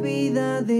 vida de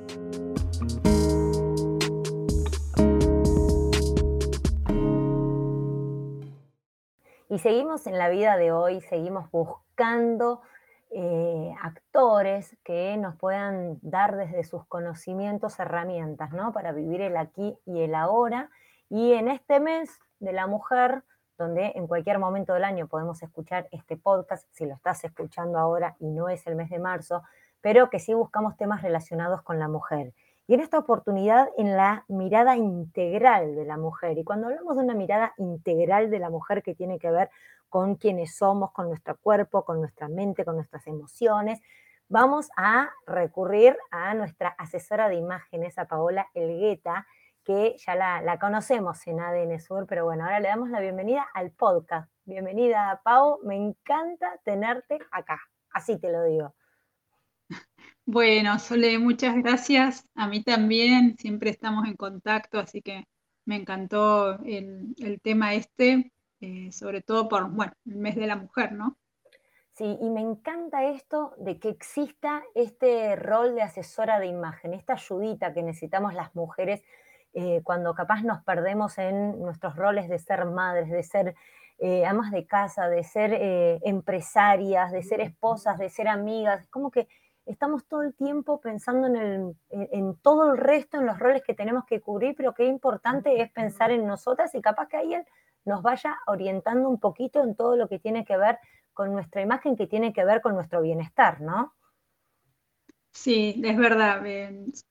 Y seguimos en la vida de hoy, seguimos buscando eh, actores que nos puedan dar desde sus conocimientos herramientas, ¿no? Para vivir el aquí y el ahora. Y en este mes de la mujer, donde en cualquier momento del año podemos escuchar este podcast, si lo estás escuchando ahora y no es el mes de marzo, pero que sí buscamos temas relacionados con la mujer. Y en esta oportunidad, en la mirada integral de la mujer. Y cuando hablamos de una mirada integral de la mujer que tiene que ver con quienes somos, con nuestro cuerpo, con nuestra mente, con nuestras emociones, vamos a recurrir a nuestra asesora de imágenes, a Paola Elgueta, que ya la, la, conocemos en ADN Sur, pero bueno, ahora le damos la bienvenida al podcast. Bienvenida, Pau, me encanta tenerte acá, así te lo digo. Bueno, Sole, muchas gracias. A mí también, siempre estamos en contacto, así que me encantó el, el tema este, eh, sobre todo por, bueno, el mes de la mujer, ¿no? Sí, y me encanta esto de que exista este rol de asesora de imagen, esta ayudita que necesitamos las mujeres eh, cuando capaz nos perdemos en nuestros roles de ser madres, de ser eh, amas de casa, de ser empresarias, de ser esposas, de ser amigas, como que estamos todo el tiempo pensando en, el, en, todo el resto, en los roles que tenemos que cubrir, pero qué importante es pensar en nosotras y capaz que alguien nos vaya orientando un poquito en todo lo que tiene que ver con nuestra imagen, que tiene que ver con nuestro bienestar, ¿no? Sí, es verdad.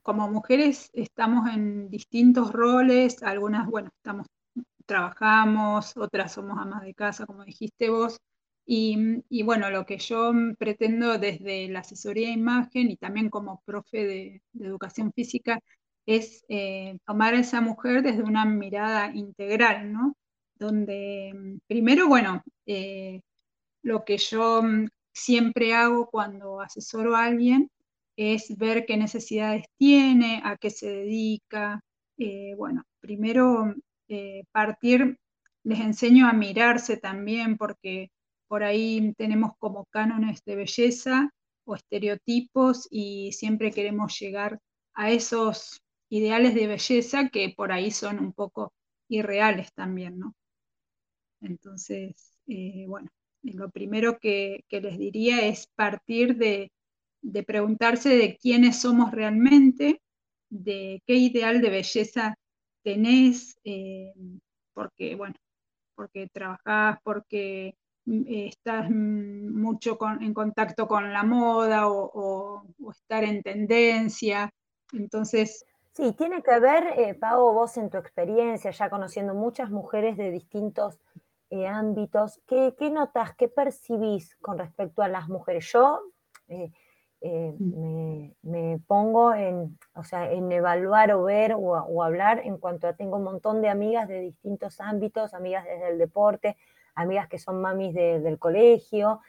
Como mujeres estamos en distintos roles, algunas, bueno, estamos, trabajamos, otras somos amas de casa, como dijiste vos, y, y, bueno, lo que yo pretendo desde la asesoría de imagen y también como profe de, educación física es eh, tomar a esa mujer desde una mirada integral, ¿no? Donde primero, bueno, eh, lo que yo siempre hago cuando asesoro a alguien es ver qué necesidades tiene, a qué se dedica. Eh, bueno, primero partir, les enseño a mirarse también porque por ahí tenemos como cánones de belleza o estereotipos y siempre queremos llegar a esos ideales de belleza que por ahí son un poco irreales también, ¿no? Entonces, eh, bueno, lo primero que, les diría es partir de, preguntarse de quiénes somos realmente, de qué ideal de belleza tenés, eh, porque, bueno, porque trabajás, porque estás mucho con, en contacto con la moda o, o, o, estar en tendencia. Entonces... Sí, tiene que ver, eh, Pau, vos en tu experiencia, ya conociendo muchas mujeres de distintos eh, ámbitos, ¿qué, ¿qué, notas, qué percibís con respecto a las mujeres? Yo eh, eh, me, me, pongo en, o sea, en evaluar o ver o, o, hablar en cuanto a tengo un montón de amigas de distintos ámbitos, amigas desde el deporte, amigas que son mamis de, del colegio,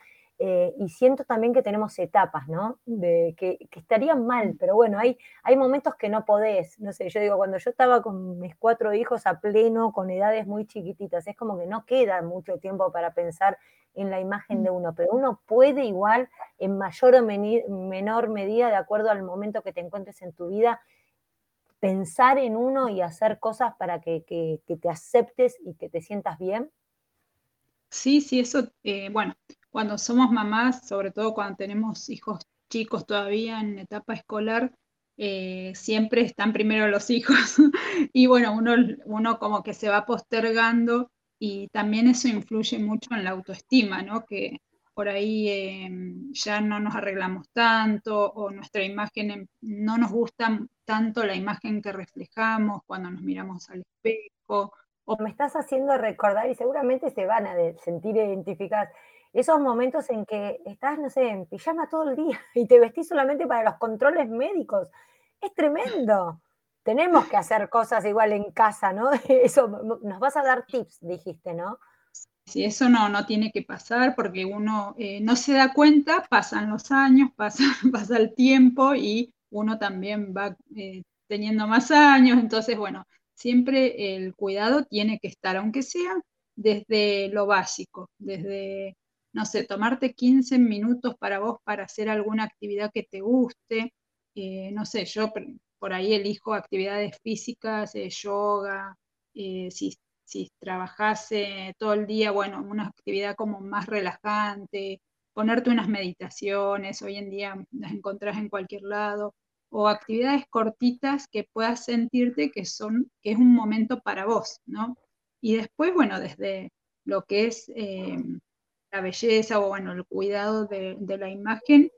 eh, y siento también que tenemos etapas, ¿no? De, que, que, estarían mal, pero bueno, hay, hay momentos que no podés. No sé, yo digo, cuando yo estaba con mis cuatro hijos a pleno, con edades muy chiquititas, es como que no queda mucho tiempo para pensar en la imagen de uno, pero uno puede igual, en mayor o menor medida, de acuerdo al momento que te encuentres en tu vida, pensar en uno y hacer cosas para que, que, que te aceptes y que te sientas bien. Sí, sí, eso, eh, bueno, cuando somos mamás, sobre todo cuando tenemos hijos chicos todavía en etapa escolar, eh, siempre están primero los hijos y bueno, uno, uno como que se va postergando y también eso influye mucho en la autoestima, ¿no? Que por ahí eh, ya no nos arreglamos tanto o nuestra imagen, no nos gusta tanto la imagen que reflejamos cuando nos miramos al espejo. Me estás haciendo recordar y seguramente se van a sentir identificadas esos momentos en que estás, no sé, en pijama todo el día y te vestís solamente para los controles médicos. Es tremendo. Tenemos que hacer cosas igual en casa, ¿no? Eso, nos vas a dar tips, dijiste, ¿no? Si eso no, no tiene que pasar porque uno eh, no se da cuenta, pasan los años, pasa, pasa el tiempo y uno también va eh, teniendo más años, entonces, bueno, siempre el cuidado tiene que estar, aunque sea desde lo básico, desde, no sé, tomarte 15 minutos para vos para hacer alguna actividad que te guste, eh, no sé, yo por ahí elijo actividades físicas, yoga, si si trabajase todo el día, bueno, una actividad como más relajante, ponerte unas meditaciones, hoy en día las encontrás en cualquier lado, o actividades cortitas que puedas sentirte que son, que es un momento para vos, ¿no? Y después, bueno, desde lo que es eh, la belleza o bueno, el cuidado de, de la imagen,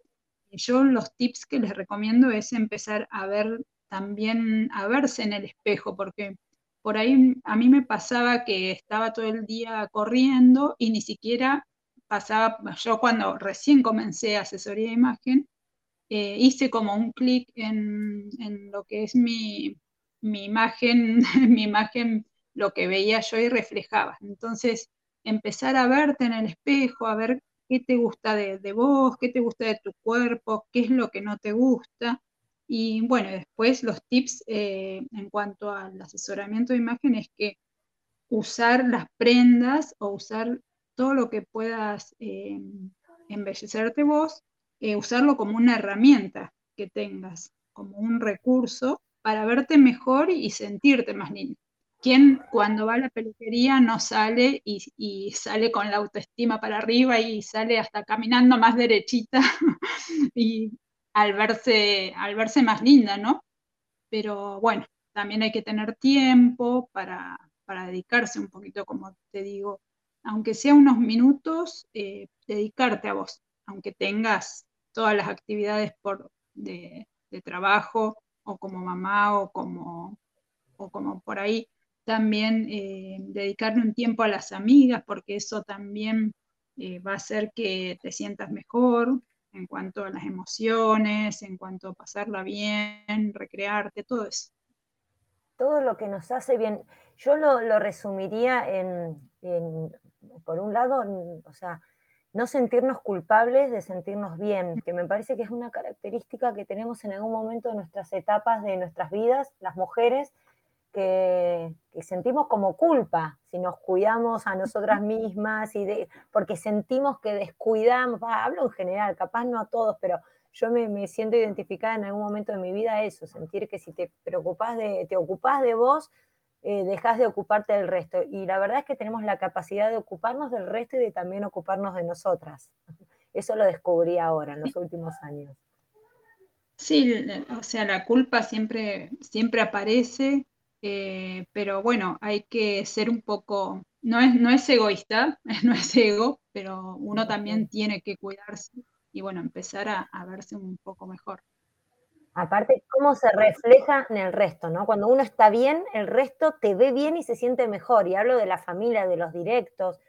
yo los tips que les recomiendo es empezar a ver también, a verse en el espejo, porque por ahí a mí me pasaba que estaba todo el día corriendo y ni siquiera pasaba, yo cuando recién comencé asesoría de imagen, eh, hice como un clic en, lo que es mi, imagen, mi imagen, lo que veía yo y reflejaba. Entonces, empezar a verte en el espejo, a ver qué te gusta de, de vos, qué te gusta de tu cuerpo, qué es lo que no te gusta, y bueno, después los tips eh, en cuanto al asesoramiento de imagen es que usar las prendas o usar todo lo que puedas eh, embellecerte vos, eh, usarlo como una herramienta que tengas, como un recurso para verte mejor y sentirte más lindo. ¿Quién cuando va a la peluquería no sale y, sale con la autoestima para arriba y sale hasta caminando más derechita y al verse, al verse más linda, ¿no? Pero bueno, también hay que tener tiempo para, dedicarse un poquito, como te digo, aunque sea unos minutos, eh, dedicarte a vos, aunque tengas todas las actividades por, de, trabajo o como mamá o como, o como por ahí, también eh, dedicarle un tiempo a las amigas, porque eso también eh, va a hacer que te sientas mejor, en cuanto a las emociones, en cuanto a pasarla bien, recrearte, todo eso. Todo lo que nos hace bien. Yo lo, resumiría en, por un lado, o sea, no sentirnos culpables de sentirnos bien, que me parece que es una característica que tenemos en algún momento de nuestras etapas de nuestras vidas, las mujeres, que, sentimos como culpa si nos cuidamos a nosotras mismas y de, porque sentimos que descuidamos, hablo en general, capaz no a todos, pero yo me, siento identificada en algún momento de mi vida eso, sentir que si te preocupas de, te ocupas de vos, eh, dejas de ocuparte del resto. Y la verdad es que tenemos la capacidad de ocuparnos del resto y de también ocuparnos de nosotras. Eso lo descubrí ahora, en los últimos años. Sí, o sea, la culpa siempre, siempre aparece, eh, pero bueno, hay que ser un poco, no es, no es egoísta, no es ego, pero uno también tiene que cuidarse y bueno, empezar a, verse un poco mejor. Aparte, cómo se refleja en el resto, ¿no? Cuando uno está bien, el resto te ve bien y se siente mejor. Y hablo de la familia, de los directos,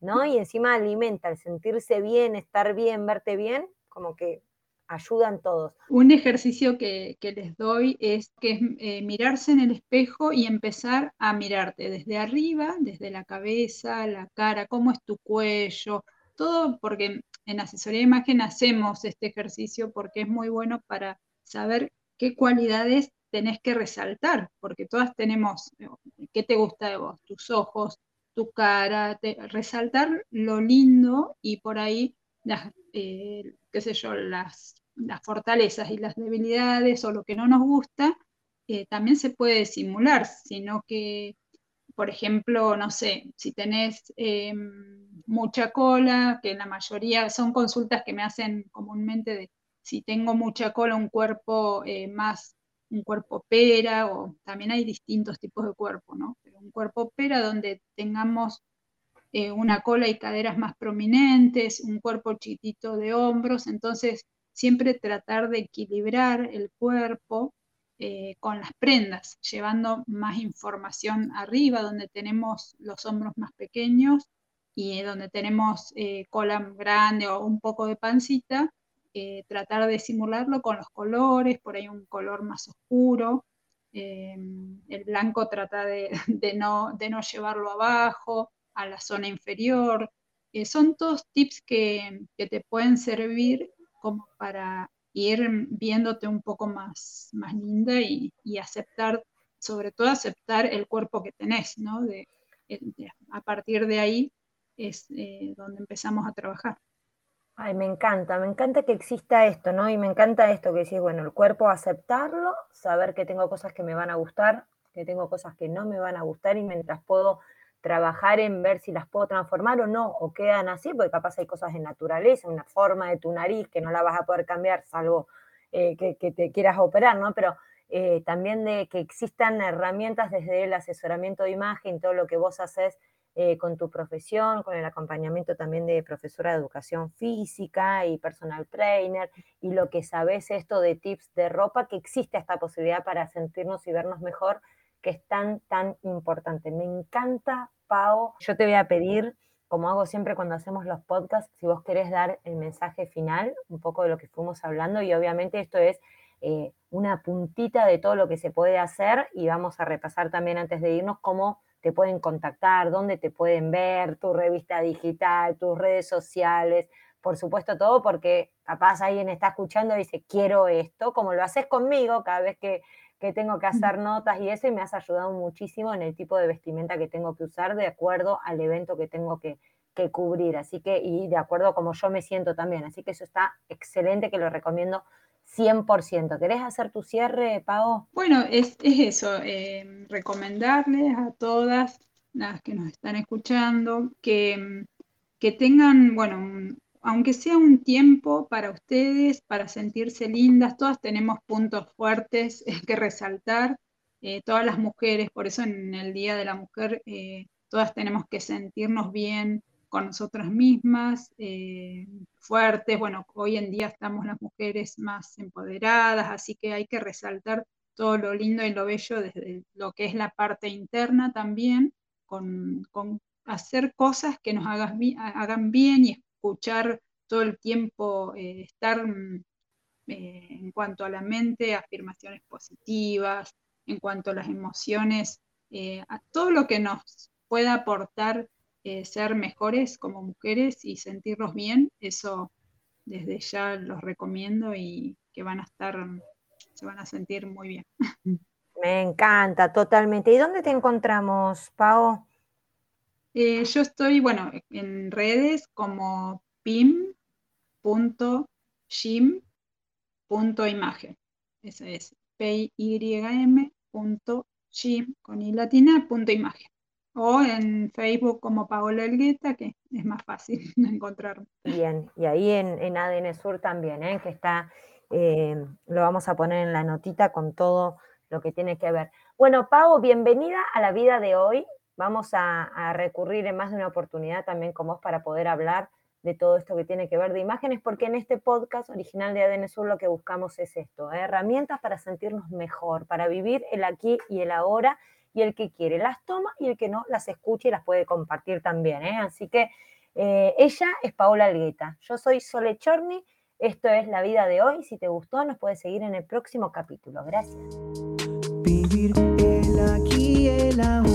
¿no? Y encima alimenta el sentirse bien, estar bien, verte bien, como que ayudan todos. Un ejercicio que, les doy es que es eh, mirarse en el espejo y empezar a mirarte desde arriba, desde la cabeza, la cara, cómo es tu cuello, todo porque en asesoría de imagen hacemos este ejercicio porque es muy bueno para saber qué cualidades tenés que resaltar, porque todas tenemos, eh, ¿qué te gusta de vos? Tus ojos, tu cara, resaltar lo lindo y por ahí las, eh, qué sé yo, las las fortalezas y las debilidades o lo que no nos gusta, eh, también se puede simular, sino que, por ejemplo, no sé, si tenés eh, mucha cola, que la mayoría son consultas que me hacen comúnmente de si tengo mucha cola, un cuerpo eh, más, un cuerpo pera, o también hay distintos tipos de cuerpo, ¿no? Un cuerpo pera donde tengamos una cola y caderas más prominentes, un cuerpo chiquito de hombros, entonces siempre tratar de equilibrar el cuerpo eh, con las prendas, llevando más información arriba, donde tenemos los hombros más pequeños, y donde tenemos eh, cola grande o un poco de pancita, eh, tratar de simularlo con los colores, por ahí un color más oscuro. el blanco trata de, no, llevarlo abajo, a la zona inferior. son todos tips que, te pueden servir como para ir viéndote un poco más, linda y, aceptar, sobre todo aceptar el cuerpo que tenés, ¿no? A partir de ahí es eh, donde empezamos a trabajar. Ay, me encanta, me encanta que exista esto, ¿no? Y me encanta esto que decís, bueno, el cuerpo aceptarlo, saber que tengo cosas que me van a gustar, que tengo cosas que no me van a gustar y mientras puedo trabajar en ver si las puedo transformar o no, o quedan así, porque capaz hay cosas de naturaleza, una forma de tu nariz que no la vas a poder cambiar, salvo eh, que, te quieras operar, ¿no? Pero eh, también de que existan herramientas desde el asesoramiento de imagen, todo lo que vos haces eh, con tu profesión, con el acompañamiento también de profesora de educación física y personal trainer, y lo que sabes esto de tips de ropa, que existe esta posibilidad para sentirnos y vernos mejor que es tan, tan importante. Me encanta, Pau. Yo te voy a pedir, como hago siempre cuando hacemos los podcasts, si vos querés dar el mensaje final, un poco de lo que fuimos hablando, y obviamente esto es eh, una puntita de todo lo que se puede hacer, y vamos a repasar también antes de irnos cómo te pueden contactar, dónde te pueden ver, tu revista digital, tus redes sociales, por supuesto todo, porque capaz alguien está escuchando y dice, quiero esto, como lo haces conmigo cada vez que que tengo que hacer notas y eso, y me has ayudado muchísimo en el tipo de vestimenta que tengo que usar de acuerdo al evento que tengo que, cubrir, así que, y de acuerdo a como yo me siento también, así que eso está excelente, que lo recomiendo 100%. ¿Querés hacer tu cierre, Pau? Bueno, es, eso, eh, recomendarles a todas las que nos están escuchando que, que tengan, bueno, aunque sea un tiempo para ustedes, para sentirse lindas, todas tenemos puntos fuertes que resaltar, eh, todas las mujeres, por eso en el Día de la Mujer, eh, todas tenemos que sentirnos bien con nosotras mismas, eh, fuertes, bueno, hoy en día estamos las mujeres más empoderadas, así que hay que resaltar todo lo lindo y lo bello desde lo que es la parte interna también, con, hacer cosas que nos hagan bien y escuchar todo el tiempo, eh, estar mm, eh, en cuanto a la mente, afirmaciones positivas, en cuanto a las emociones, a todo lo que nos pueda aportar ser mejores como mujeres y sentirnos bien, eso desde ya los recomiendo y que van a estar, se van a sentir muy bien. Me encanta, totalmente. ¿Y dónde te encontramos, Pau? Eh, yo estoy, bueno, en redes como pim.gym.imagen. Esa es p-y-m.gym con i latina punto imagen. O en Facebook como Paola Elgueta, que es más fácil encontrarme. Bien, y ahí en, en ADN Sur también, ¿eh? que está, eh, lo vamos a poner en la notita con todo lo que tiene que ver. Bueno, Pau, bienvenida a la vida de hoy vamos a, recurrir en más de una oportunidad también con vos para poder hablar de todo esto que tiene que ver de imágenes, porque en este podcast original de ADN Sur lo que buscamos es esto, ¿eh? herramientas para sentirnos mejor, para vivir el aquí y el ahora, y el que quiere las toma y el que no las escucha y las puede compartir también. ¿eh? Así que eh, ella es Paola Algueta, yo soy Sole Chorni, esto es La Vida de Hoy, si te gustó nos puedes seguir en el próximo capítulo. Gracias. Vivir el el.